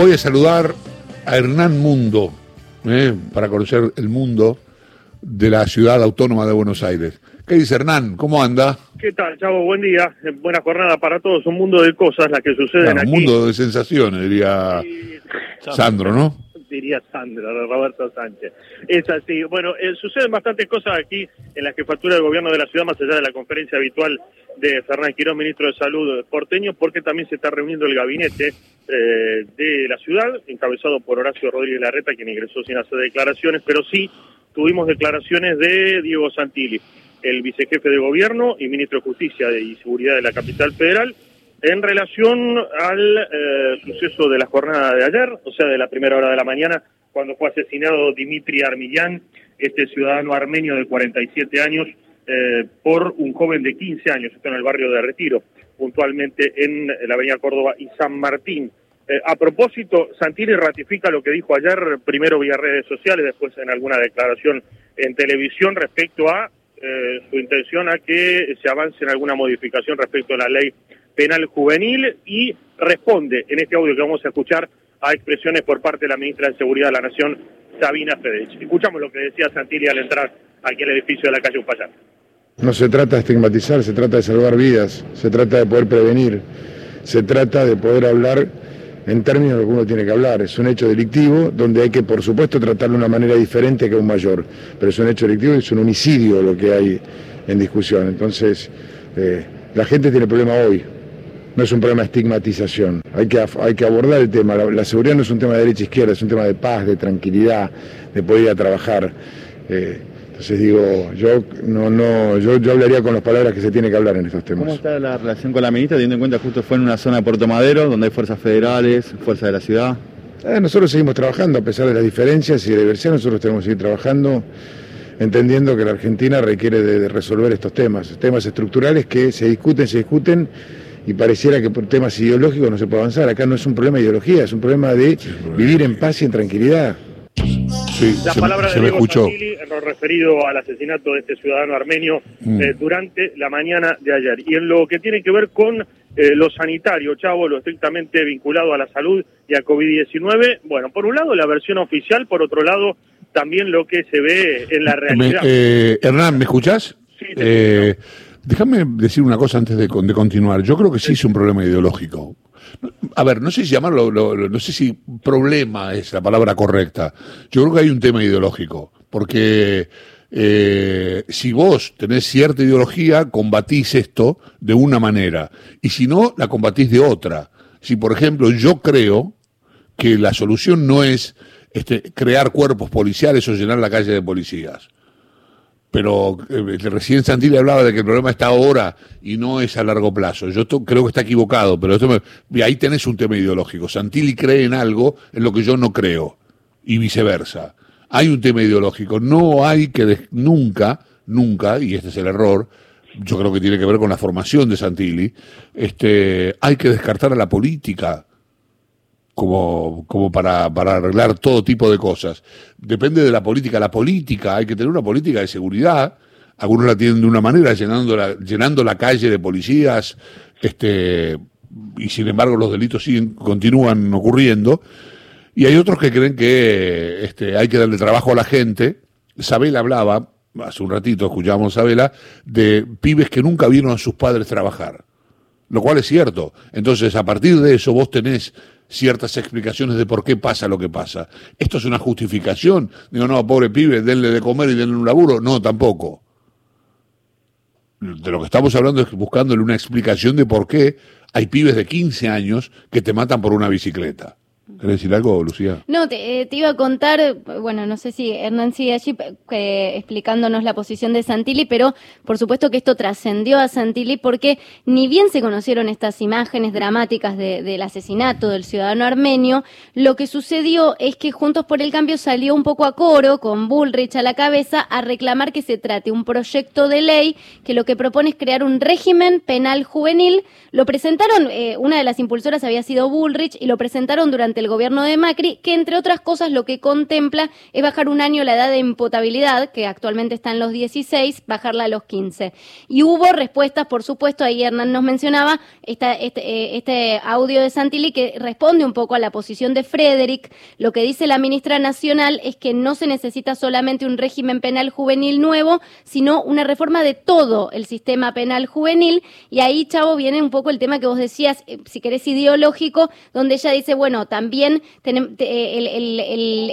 voy a saludar a Hernán Mundo, eh, para conocer el mundo de la ciudad autónoma de Buenos Aires. ¿Qué dice Hernán? ¿Cómo anda? ¿Qué tal, Chavo? Buen día. Eh, Buena jornada para todos. Un mundo de cosas las que suceden Claro, aquí. un mundo de sensaciones, diría Sandro, ¿no? Diría Sandra, Roberto Sánchez. Es así. Bueno, eh, suceden bastantes cosas aquí en la jefatura del gobierno de la ciudad, más allá de la conferencia habitual de Fernán Quirón, ministro de Salud porteño, porque también se está reuniendo el gabinete eh, de la ciudad, encabezado por Horacio Rodríguez Larreta, quien ingresó sin hacer declaraciones, pero sí tuvimos declaraciones de Diego Santilli, el vicejefe de gobierno y ministro de Justicia y Seguridad de la capital federal, en relación al eh, suceso de la jornada de ayer, o sea, de la primera hora de la mañana, cuando fue asesinado Dimitri Armillán, este ciudadano armenio de 47 años, eh, por un joven de 15 años, esto en el barrio de Retiro, puntualmente en la avenida Córdoba y San Martín. Eh, a propósito, Santilli ratifica lo que dijo ayer, primero vía redes sociales, después en alguna declaración en televisión respecto a eh, su intención a que se avance en alguna modificación respecto a la ley penal juvenil y responde en este audio que vamos a escuchar a expresiones por parte de la ministra de Seguridad de la Nación, Sabina Fedech. Escuchamos lo que decía Santilli al entrar aquí al edificio de la calle Upayán. No se trata de estigmatizar, se trata de salvar vidas, se trata de poder prevenir, se trata de poder hablar en términos de lo que uno tiene que hablar. Es un hecho delictivo donde hay que, por supuesto, tratarlo de una manera diferente que un mayor, pero es un hecho delictivo y es un homicidio lo que hay en discusión. Entonces, eh, la gente tiene problema hoy, no es un problema de estigmatización. Hay que, hay que abordar el tema. La, la seguridad no es un tema de derecha e izquierda, es un tema de paz, de tranquilidad, de poder ir a trabajar. Eh, entonces digo, yo no, no, yo, yo hablaría con las palabras que se tiene que hablar en estos ¿Cómo temas. está la relación con la ministra, teniendo en cuenta que justo fue en una zona de Puerto Madero, donde hay fuerzas federales, fuerzas de la ciudad? Eh, nosotros seguimos trabajando a pesar de las diferencias y de la diversidad, nosotros tenemos que seguir trabajando entendiendo que la Argentina requiere de, de resolver estos temas, temas estructurales que se discuten, se discuten y pareciera que por temas ideológicos no se puede avanzar. Acá no es un problema de ideología, es un problema de vivir en paz y en tranquilidad. Sí, Las se, palabras se de me Diego escuchó. Santilli en lo referido al asesinato de este ciudadano armenio Mm. eh, durante la mañana de ayer. Y en lo que tiene que ver con eh, lo sanitario, Chavo, lo estrictamente vinculado a la salud y a COVID-19, bueno, por un lado la versión oficial, por otro lado también lo que se ve en la Me- realidad. eh, Hernán, ¿me escuchás? Sí, te Eh, déjame decir una cosa antes de, de continuar. Yo creo que sí es un problema ideológico. A ver, no sé si llamarlo, lo- lo- no sé si problema es la palabra correcta. Yo creo que hay un tema ideológico, porque eh, si vos tenés cierta ideología, combatís esto de una manera, y si no, la combatís de otra. Si, por ejemplo, yo creo que la solución no es este, crear cuerpos policiales o llenar la calle de policías. Pero eh, recién Santilli hablaba de que el problema está ahora y no es a largo plazo. Yo to- creo que está equivocado, pero esto me- ahí tenés un tema ideológico. Santilli cree en algo en lo que yo no creo y viceversa. Hay un tema ideológico. No hay que des- nunca, nunca, y este es el error, yo creo que tiene que ver con la formación de Santilli, este, hay que descartar a la política como, como para, para arreglar todo tipo de cosas. Depende de la política. La política, hay que tener una política de seguridad. Algunos la tienen de una manera, llenando la, llenando la calle de policías, este, y sin embargo los delitos siguen, continúan ocurriendo. Y hay otros que creen que este, hay que darle trabajo a la gente. Sabela hablaba, hace un ratito escuchábamos a Sabela, de pibes que nunca vieron a sus padres trabajar lo cual es cierto. Entonces, a partir de eso, vos tenés ciertas explicaciones de por qué pasa lo que pasa. ¿Esto es una justificación? Digo, no, pobre pibe, denle de comer y denle un laburo. No, tampoco. De lo que estamos hablando es buscándole una explicación de por qué hay pibes de 15 años que te matan por una bicicleta. ¿Querés decir algo, Lucía? No, te, eh, te iba a contar, bueno, no sé si Hernán sigue allí explicándonos la posición de Santilli, pero por supuesto que esto trascendió a Santilli porque ni bien se conocieron estas imágenes dramáticas de- del asesinato del ciudadano armenio, lo que sucedió es que Juntos por el Cambio salió un poco a coro, con Bullrich a la cabeza, a reclamar que se trate un proyecto de ley que lo que propone es crear un régimen penal juvenil. Lo presentaron, eh, una de las impulsoras había sido Bullrich, y lo presentaron durante el gobierno de Macri, que entre otras cosas lo que contempla es bajar un año la edad de imputabilidad, que actualmente está en los 16, bajarla a los 15. Y hubo respuestas, por supuesto, ahí Hernán nos mencionaba este, eh, este audio de Santilli que responde un poco a la posición de Frederick. Lo que dice la ministra nacional es que no se necesita solamente un régimen penal juvenil nuevo, sino una reforma de todo el sistema penal juvenil. Y ahí, Chavo, viene un poco el tema que vos decías, eh, si querés ideológico, donde ella dice, bueno, también el,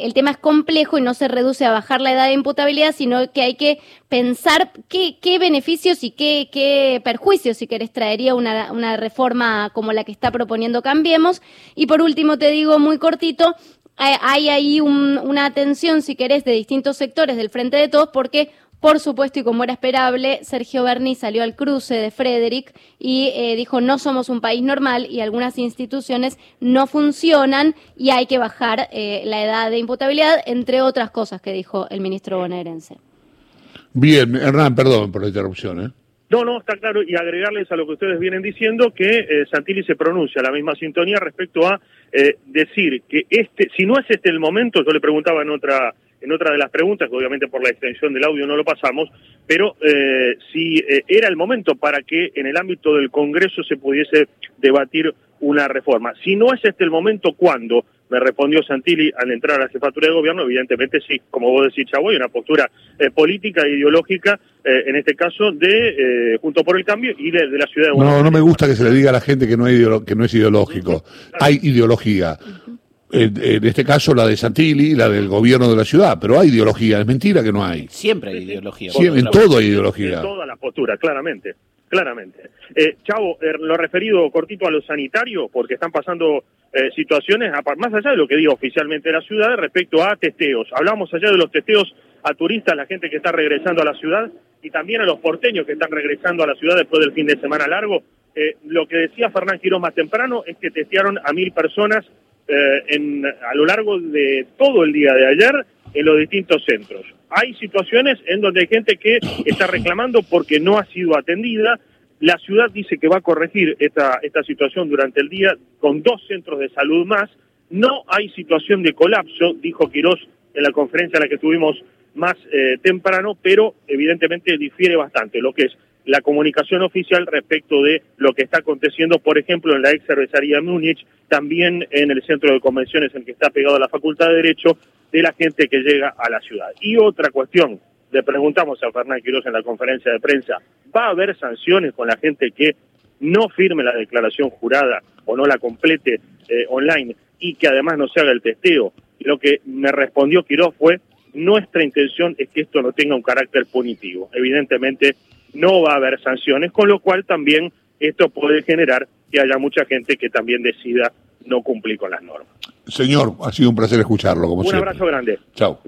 el, tema es complejo y no se reduce a bajar la edad de imputabilidad, sino que hay que pensar qué, qué beneficios y qué, qué perjuicios, si querés, traería una, una reforma como la que está proponiendo Cambiemos. Y por último, te digo muy cortito, hay ahí una atención, si querés, de distintos sectores del Frente de Todos, porque por supuesto, y como era esperable, Sergio Berni salió al cruce de Frederick y eh, dijo no somos un país normal y algunas instituciones no funcionan y hay que bajar eh, la edad de imputabilidad, entre otras cosas que dijo el ministro bonaerense. Bien, Hernán, perdón por la interrupción. ¿eh? No, no, está claro, y agregarles a lo que ustedes vienen diciendo que eh, Santilli se pronuncia la misma sintonía respecto a decir que este, si no es este el momento, yo le preguntaba en otra en otra de las preguntas, que obviamente por la extensión del audio no lo pasamos, pero eh, si eh, era el momento para que en el ámbito del Congreso se pudiese debatir una reforma. Si no es este el momento, ¿cuándo? Me respondió Santilli al entrar a la jefatura de gobierno, evidentemente sí, como vos decís, Chavo, hay una postura eh, política e ideológica, en este caso, de Junto por el Cambio y de, la ciudad de Buenos No, no me gusta que se le diga a la gente que no, que no es ideológico. Hay ideología en, este caso la de Santilli, la del gobierno de la ciudad, pero hay ideología, es mentira que no hay. Siempre hay ideología. en todo hay ideología. En todas las posturas, claramente, claramente. Eh, Chavo, eh, lo referido cortito a lo sanitario, porque están pasando eh, situaciones, más allá de lo que diga oficialmente la ciudad, respecto a testeos. Hablamos allá de los testeos a turistas, la gente que está regresando a la ciudad, y también a los porteños que están regresando a la ciudad después del fin de semana largo. Eh, lo que decía Fernán Quirós más temprano es que testearon a mil personas eh, a lo largo de todo el día de ayer en los distintos centros. Hay situaciones en donde hay gente que está reclamando porque no ha sido atendida. La ciudad dice que va a corregir esta, esta situación durante el día con dos centros de salud más. No hay situación de colapso, dijo Quirós en la conferencia en la que tuvimos más eh, temprano, pero evidentemente difiere bastante lo que es la comunicación oficial respecto de lo que está aconteciendo, por ejemplo, en la ex cervecería Múnich, también en el centro de convenciones en que está pegado la Facultad de Derecho, de la gente que llega a la ciudad. Y otra cuestión, le preguntamos a Fernán Quiroz en la conferencia de prensa, ¿va a haber sanciones con la gente que no firme la declaración jurada o no la complete eh, online y que además no se haga el testeo? Lo que me respondió Quiroz fue, nuestra intención es que esto no tenga un carácter punitivo. Evidentemente, no va a haber sanciones, con lo cual también esto puede generar que haya mucha gente que también decida no cumplir con las normas. Señor, ha sido un placer escucharlo. Un abrazo grande. Chao.